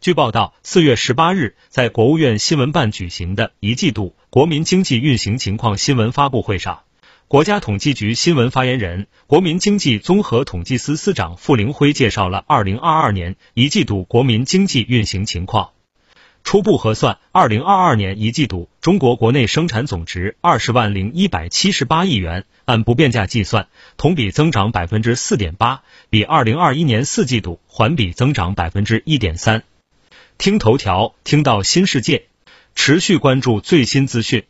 据报道，四月十八日，在国务院新闻办举行的一季度国民经济运行情况新闻发布会上，国家统计局新闻发言人、国民经济综合统计司司长傅凌辉介绍了二零二二年一季度国民经济运行情况。初步核算，二零二二年一季度中国国内生产总值二十万零一百七十八亿元，按不变价计算，同比增长百分之四点八，比二零二一年四季度环比增长百分之一点三。听头条，听到新世界，持续关注最新资讯。